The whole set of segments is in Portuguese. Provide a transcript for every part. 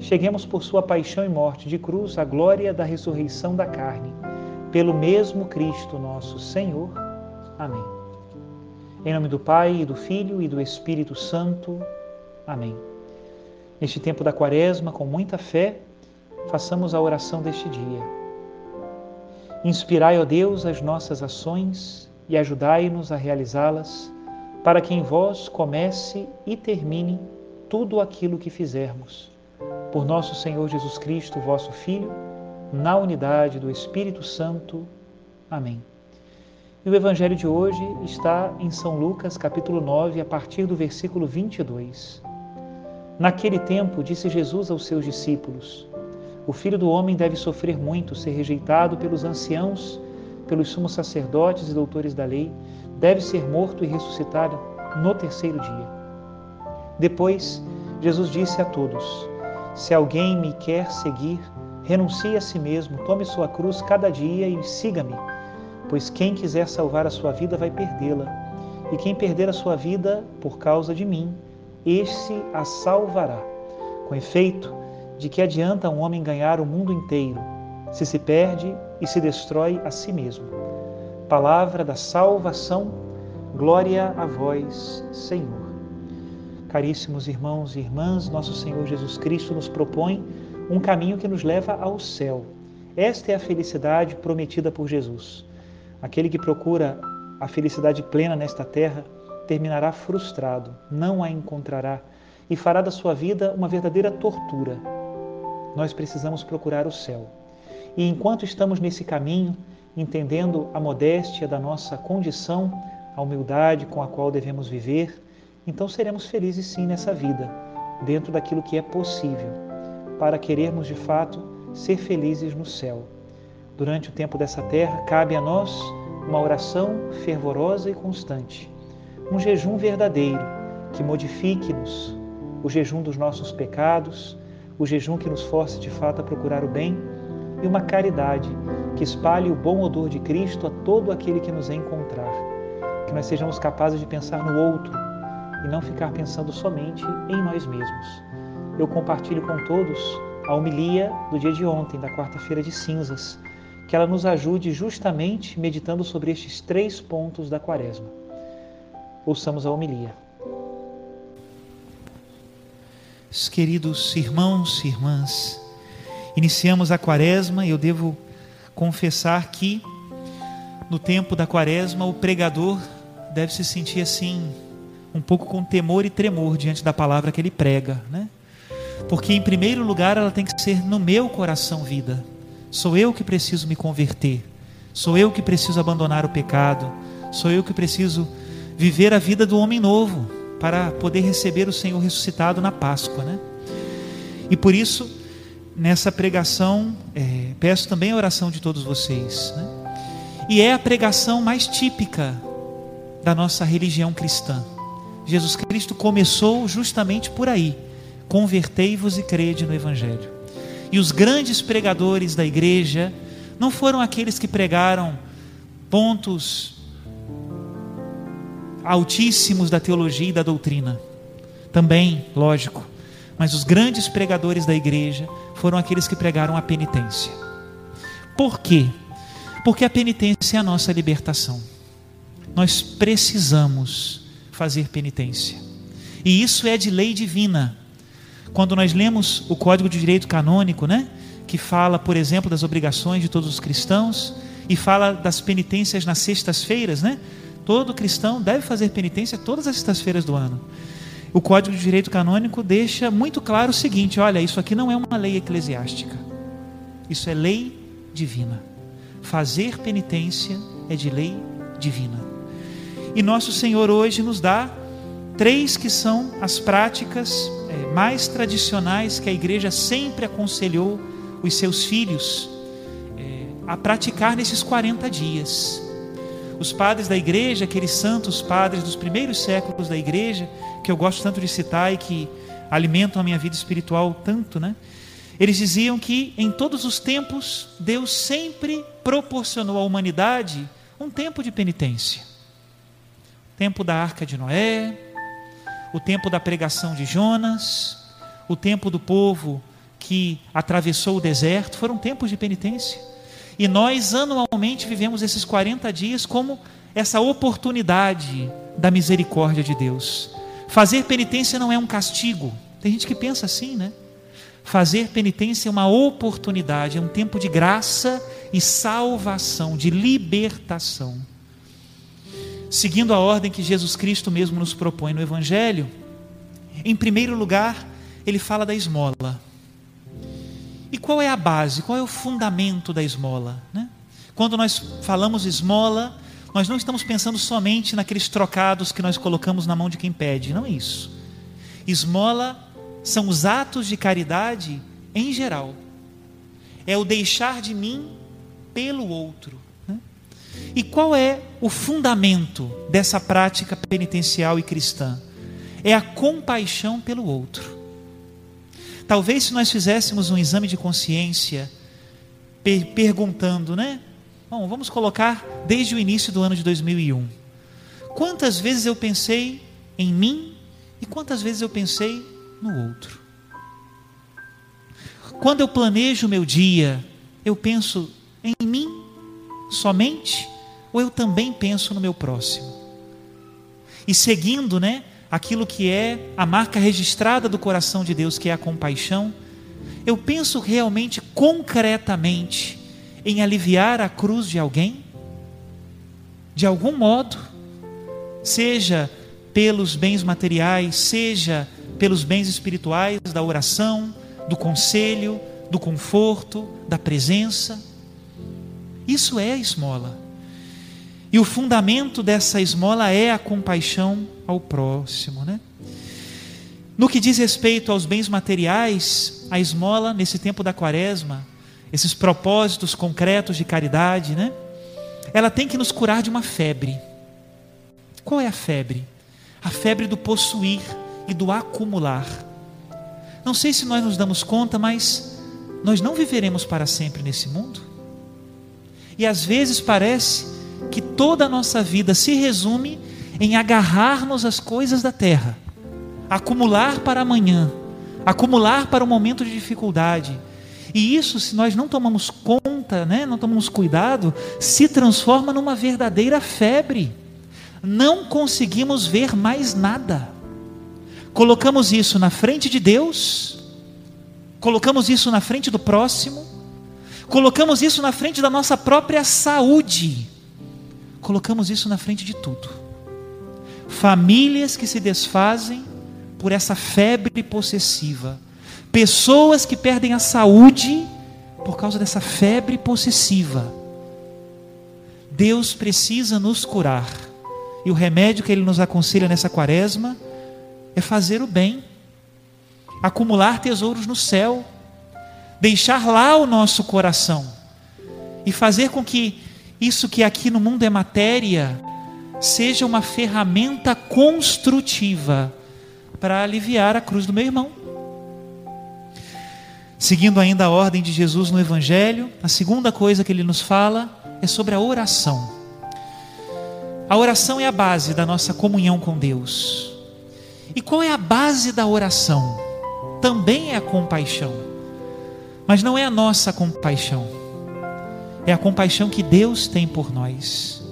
cheguemos por sua paixão e morte de cruz à glória da ressurreição da carne, pelo mesmo Cristo nosso Senhor. Amém. Em nome do Pai, e do Filho e do Espírito Santo. Amém. Neste tempo da Quaresma, com muita fé, façamos a oração deste dia. Inspirai, ó Deus, as nossas ações e ajudai-nos a realizá-las, para que em vós comece e termine tudo aquilo que fizermos. Por nosso Senhor Jesus Cristo, vosso Filho, na unidade do Espírito Santo. Amém. E o evangelho de hoje está em São Lucas, capítulo 9, a partir do versículo 22. Naquele tempo, disse Jesus aos seus discípulos: O filho do homem deve sofrer muito, ser rejeitado pelos anciãos, pelos sumos sacerdotes e doutores da lei, deve ser morto e ressuscitado no terceiro dia. Depois, Jesus disse a todos: Se alguém me quer seguir, renuncie a si mesmo, tome sua cruz cada dia e siga-me pois quem quiser salvar a sua vida vai perdê-la, e quem perder a sua vida por causa de mim, este a salvará. Com efeito, de que adianta um homem ganhar o mundo inteiro, se se perde e se destrói a si mesmo? Palavra da salvação, glória a vós, Senhor. Caríssimos irmãos e irmãs, nosso Senhor Jesus Cristo nos propõe um caminho que nos leva ao céu. Esta é a felicidade prometida por Jesus. Aquele que procura a felicidade plena nesta terra terminará frustrado, não a encontrará e fará da sua vida uma verdadeira tortura. Nós precisamos procurar o céu. E enquanto estamos nesse caminho, entendendo a modéstia da nossa condição, a humildade com a qual devemos viver, então seremos felizes sim nessa vida, dentro daquilo que é possível, para querermos de fato ser felizes no céu. Durante o tempo dessa terra, cabe a nós uma oração fervorosa e constante, um jejum verdadeiro que modifique-nos, o jejum dos nossos pecados, o jejum que nos force de fato a procurar o bem e uma caridade que espalhe o bom odor de Cristo a todo aquele que nos encontrar. Que nós sejamos capazes de pensar no outro e não ficar pensando somente em nós mesmos. Eu compartilho com todos a homilia do dia de ontem, da quarta-feira de cinzas que ela nos ajude justamente meditando sobre estes três pontos da Quaresma. Ouçamos a homilia. Queridos irmãos e irmãs, iniciamos a Quaresma e eu devo confessar que no tempo da Quaresma o pregador deve se sentir assim, um pouco com temor e tremor diante da palavra que ele prega, né? Porque em primeiro lugar ela tem que ser no meu coração vida. Sou eu que preciso me converter. Sou eu que preciso abandonar o pecado. Sou eu que preciso viver a vida do homem novo para poder receber o Senhor ressuscitado na Páscoa, né? E por isso, nessa pregação, é, peço também a oração de todos vocês, né? E é a pregação mais típica da nossa religião cristã. Jesus Cristo começou justamente por aí: convertei-vos e crede no Evangelho. e os grandes pregadores da igreja não foram aqueles que pregaram pontos altíssimos da teologia e da doutrina. Também, lógico, mas os grandes pregadores da igreja foram aqueles que pregaram a penitência. Por quê? Porque a penitência é a nossa libertação. Nós precisamos fazer penitência. E isso é de lei divina. Quando nós lemos o Código de Direito Canônico, né, que fala, por exemplo, das obrigações de todos os cristãos e fala das penitências nas sextas-feiras, né? Todo cristão deve fazer penitência todas as sextas-feiras do ano. O Código de Direito Canônico deixa muito claro o seguinte: olha, isso aqui não é uma lei eclesiástica. Isso é lei divina. Fazer penitência é de lei divina. E nosso Senhor hoje nos dá três que são as práticas é, mais tradicionais que a igreja sempre aconselhou os seus filhos é, a praticar nesses 40 dias. Os padres da igreja, aqueles santos padres dos primeiros séculos da igreja, que eu gosto tanto de citar e que alimentam a minha vida espiritual tanto, né? Eles diziam que em todos os tempos Deus sempre proporcionou à humanidade um tempo de penitência. Tempo da arca de Noé, o tempo da pregação de Jonas, o tempo do povo que atravessou o deserto, foram tempos de penitência. E nós anualmente vivemos esses 40 dias como essa oportunidade da misericórdia de Deus. Fazer penitência não é um castigo. Tem gente que pensa assim, né? Fazer penitência é uma oportunidade, é um tempo de graça e salvação, de libertação. Seguindo a ordem que Jesus Cristo mesmo nos propõe no Evangelho, em primeiro lugar, ele fala da esmola. E qual é a base, qual é o fundamento da esmola? Né? Quando nós falamos esmola, nós não estamos pensando somente naqueles trocados que nós colocamos na mão de quem pede, não é isso. Esmola são os atos de caridade em geral. É o deixar de mim pelo outro. E qual é o fundamento dessa prática penitencial e cristã? É a compaixão pelo outro. Talvez se nós fizéssemos um exame de consciência, per perguntando, né? Bom, vamos colocar desde o início do ano de 2001. Quantas vezes eu pensei em mim e quantas vezes eu pensei no outro. Quando eu planejo o meu dia, eu penso em mim somente ou eu também penso no meu próximo? E seguindo, né, aquilo que é a marca registrada do coração de Deus, que é a compaixão, eu penso realmente concretamente em aliviar a cruz de alguém? De algum modo, seja pelos bens materiais, seja pelos bens espirituais da oração, do conselho, do conforto, da presença. Isso é a esmola. E o fundamento dessa esmola é a compaixão ao próximo, né? No que diz respeito aos bens materiais, a esmola nesse tempo da quaresma, esses propósitos concretos de caridade, né? Ela tem que nos curar de uma febre. Qual é a febre? A febre do possuir, e do acumular. Não sei se nós nos damos conta, mas nós não viveremos para sempre nesse mundo. E às vezes parece que toda a nossa vida se resume em agarrar-nos às coisas da terra, acumular para amanhã, acumular para o um momento de dificuldade. E isso, se nós não tomamos conta, né, não tomamos cuidado, se transforma numa verdadeira febre. Não conseguimos ver mais nada colocamos isso na frente de Deus, colocamos isso na frente do próximo, colocamos isso na frente da nossa própria saúde, colocamos isso na frente de tudo. Famílias que se desfazem por essa febre possessiva, pessoas que perdem a saúde por causa dessa febre possessiva. Deus precisa nos curar. E o remédio que ele nos aconselha nessa quaresma é fazer o bem, acumular tesouros no céu, deixar lá o nosso coração e fazer com que isso que aqui no mundo é matéria seja uma ferramenta construtiva para aliviar a cruz do meu irmão. Seguindo ainda a ordem de Jesus no Evangelho, a segunda coisa que ele nos fala é sobre a oração. A oração é a base da nossa comunhão com Deus. E qual é a base da oração? Também é a compaixão. Mas não é a nossa compaixão. É a compaixão que Deus tem por nós.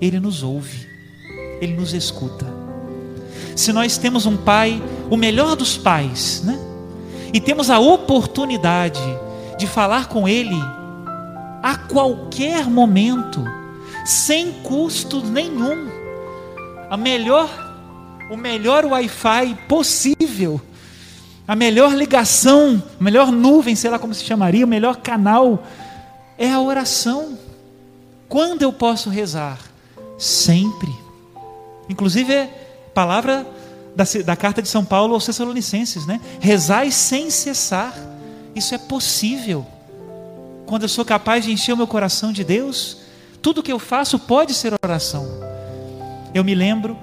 Ele nos ouve, ele nos escuta. Se nós temos um pai, o melhor dos pais, né? e temos a oportunidade de falar com Ele a qualquer momento, sem custo nenhum. A melhor, o melhor Wi-Fi possível, a melhor ligação, a melhor nuvem, sei lá como se chamaria, o melhor canal é a oração. Quando eu posso rezar? Sempre. Inclusive é palavra da, da carta de São Paulo aos Tessalonicenses, né? Rezai sem cessar. Isso é possível. Quando eu sou capaz de encher o meu coração de Deus, tudo que eu faço pode ser oração. Eu me lembro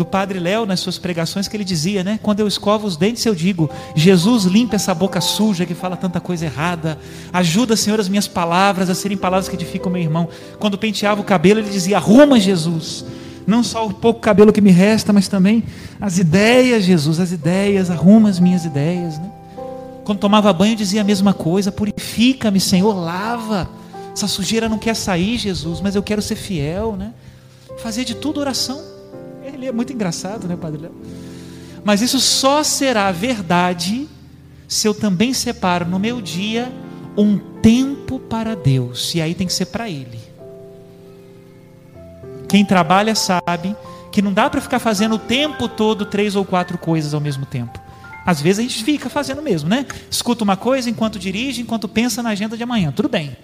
do Padre Léo nas suas pregações que ele dizia, né? Quando eu escovo os dentes, eu digo: Jesus, limpa essa boca suja que fala tanta coisa errada. Ajuda, Senhor, as minhas palavras a serem palavras que edificam meu irmão. Quando penteava o cabelo, ele dizia: Arruma, Jesus não só o pouco cabelo que me resta, mas também as ideias, Jesus, as ideias, arruma as minhas ideias. Né? Quando tomava banho, dizia a mesma coisa: purifica-me, Senhor, lava. Essa sujeira não quer sair, Jesus, mas eu quero ser fiel, né? Fazer de tudo oração. Ele é muito engraçado, né, Padre Léo? Mas isso só será verdade se eu também separo no meu dia um tempo para Deus. E aí tem que ser para Ele. Quem trabalha sabe que não dá para ficar fazendo o tempo todo três ou quatro coisas ao mesmo tempo. Às vezes a gente fica fazendo mesmo, né? Escuta uma coisa enquanto dirige, enquanto pensa na agenda de amanhã, tudo bem.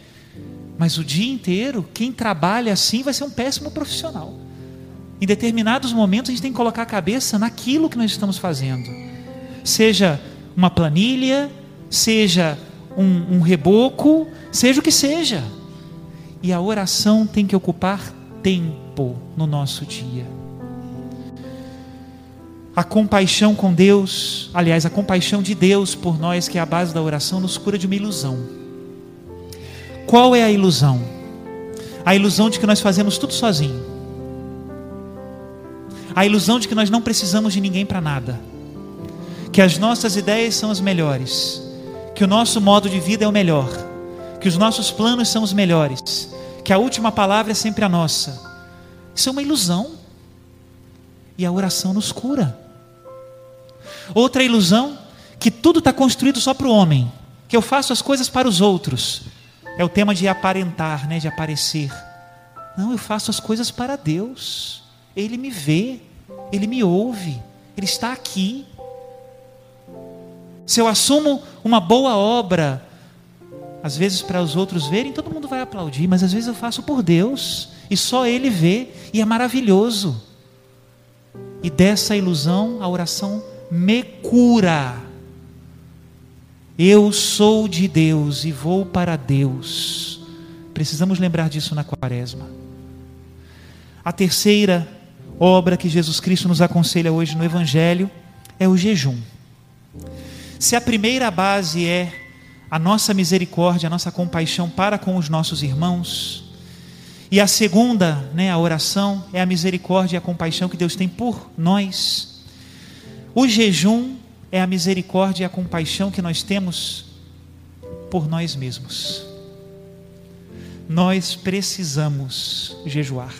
Mas o dia inteiro, quem trabalha assim vai ser um péssimo profissional. Em determinados momentos a gente tem que colocar a cabeça naquilo que nós estamos fazendo. Seja uma planilha, seja um, um reboco, seja o que seja. E a oração tem que ocupar tempo no nosso dia. A compaixão com Deus, aliás, a compaixão de Deus por nós, que é a base da oração, nos cura de uma ilusão. Qual é a ilusão? A ilusão de que nós fazemos tudo sozinho. A ilusão de que nós não precisamos de ninguém para nada. Que as nossas ideias são as melhores. Que o nosso modo de vida é o melhor. Que os nossos planos são os melhores que a última palavra é sempre a nossa. Isso é uma ilusão. E a oração nos cura. Outra ilusão, que tudo está construído só para o homem, que eu faço as coisas para os outros. É o tema de aparentar, né, de aparecer. Não, eu faço as coisas para Deus. Ele me vê, ele me ouve, ele está aqui. Se eu assumo uma boa obra, às vezes para os outros verem, todo mundo vai aplaudir, mas às vezes eu faço por Deus e só Ele vê e é maravilhoso. E dessa ilusão a oração me cura. Eu sou de Deus e vou para Deus. Precisamos lembrar disso na quaresma. A terceira obra que Jesus Cristo nos aconselha hoje no Evangelho é o jejum. Se a primeira base é a nossa misericórdia, a nossa compaixão para com os nossos irmãos. E a segunda, né, a oração, é a misericórdia e a compaixão que Deus tem por nós. O jejum é a misericórdia e a compaixão que nós temos por nós mesmos. Nós precisamos jejuar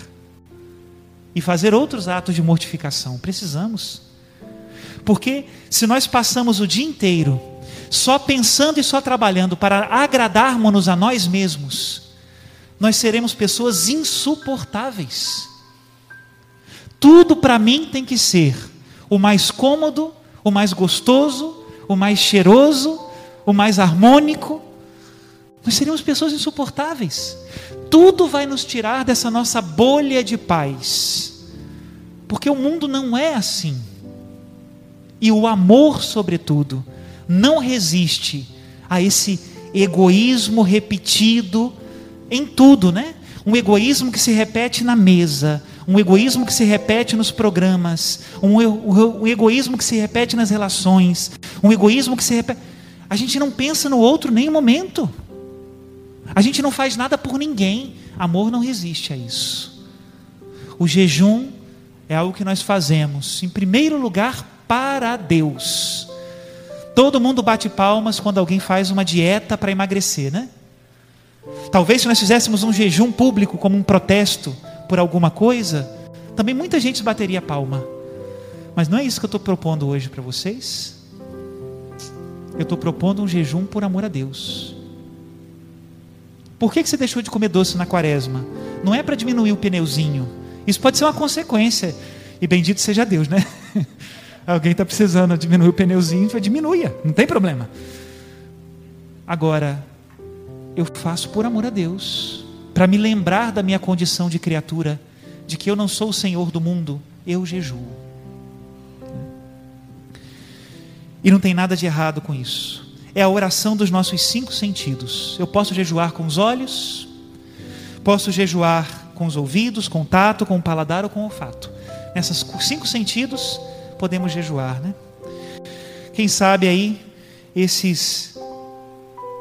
e fazer outros atos de mortificação. Precisamos. Porque se nós passamos o dia inteiro só pensando e só trabalhando para agradarmos-nos a nós mesmos, nós seremos pessoas insuportáveis. Tudo para mim tem que ser o mais cômodo, o mais gostoso, o mais cheiroso, o mais harmônico. Nós seríamos pessoas insuportáveis. Tudo vai nos tirar dessa nossa bolha de paz. Porque o mundo não é assim. E o amor, sobretudo, não resiste a esse egoísmo repetido em tudo, né? Um egoísmo que se repete na mesa, um egoísmo que se repete nos programas, um, um egoísmo que se repete nas relações, um egoísmo que se repete. A gente não pensa no outro nem um momento. A gente não faz nada por ninguém. Amor não resiste a isso. O jejum é algo que nós fazemos, em primeiro lugar, para Deus. Todo mundo bate palmas quando alguém faz uma dieta para emagrecer, né? Talvez se nós fizéssemos um jejum público como um protesto por alguma coisa, também muita gente bateria palma. Mas não é isso que eu estou propondo hoje para vocês. Eu estou propondo um jejum por amor a Deus. Por que, que você deixou de comer doce na quaresma? Não é para diminuir o pneuzinho. Isso pode ser uma consequência. E bendito seja Deus, né? Alguém está precisando diminuir o pneuzinho, diminua, não tem problema. Agora, eu faço por amor a Deus, para me lembrar da minha condição de criatura, de que eu não sou o Senhor do mundo, eu jejuo. E não tem nada de errado com isso. É a oração dos nossos cinco sentidos. Eu posso jejuar com os olhos, posso jejuar com os ouvidos, com o tato, com o paladar ou com o olfato. Nessas cinco sentidos, podemos jejuar, né? Quem sabe aí esses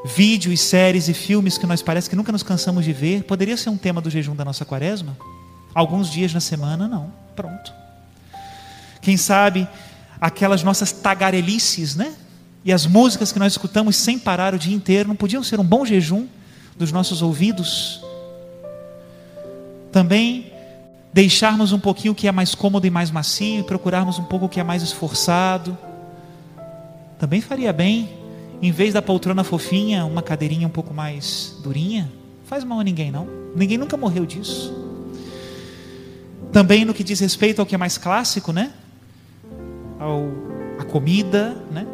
vídeos, séries e filmes que nós parece que nunca nos cansamos de ver, poderia ser um tema do jejum da nossa quaresma? Alguns dias na semana, não. Pronto. Quem sabe aquelas nossas tagarelices, né? E as músicas que nós escutamos sem parar o dia inteiro, não podiam ser um bom jejum dos nossos ouvidos? Também deixarmos um pouquinho o que é mais cômodo e mais macio e procurarmos um pouco o que é mais esforçado. Também faria bem, em vez da poltrona fofinha, uma cadeirinha um pouco mais durinha. Faz mal a ninguém, não. Ninguém nunca morreu disso. Também no que diz respeito ao que é mais clássico, né? Ao, a comida, né?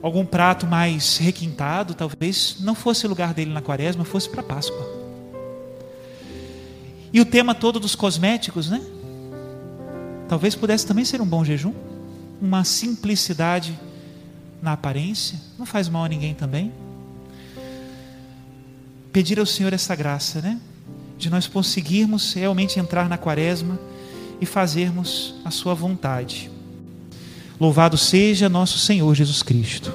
Algum prato mais requintado, talvez não fosse o lugar dele na quaresma, fosse para Páscoa. E o tema todo dos cosméticos, né? Talvez pudesse também ser um bom jejum. Uma simplicidade na aparência. Não faz mal a ninguém também. Pedir ao Senhor essa graça, né? De nós conseguirmos realmente entrar na quaresma e fazermos a Sua vontade. Louvado seja nosso Senhor Jesus Cristo.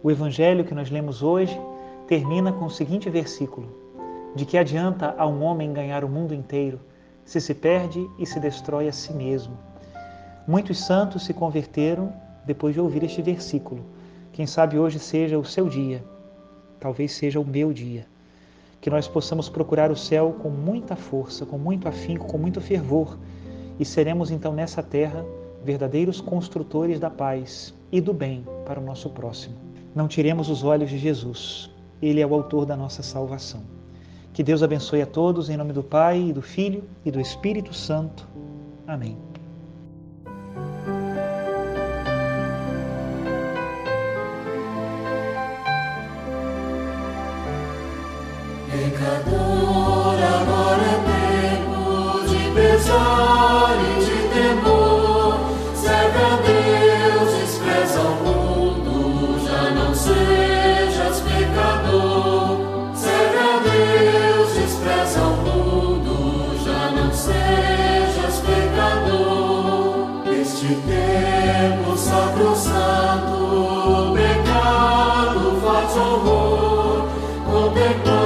O evangelho que nós lemos hoje termina com o seguinte versículo: De que adianta a um homem ganhar o mundo inteiro se se perde e se destrói a si mesmo? Muitos santos se converteram depois de ouvir este versículo. Quem sabe hoje seja o seu dia, talvez seja o meu dia. Que nós possamos procurar o céu com muita força, com muito afinco, com muito fervor, e seremos então nessa terra verdadeiros construtores da paz e do bem para o nosso próximo. Não tiremos os olhos de Jesus. Ele é o autor da nossa salvação. Que Deus abençoe a todos, em nome do Pai, e do Filho e do Espírito Santo. Amém. Pecador, sacrosanto, pecado faz horror, contemplar.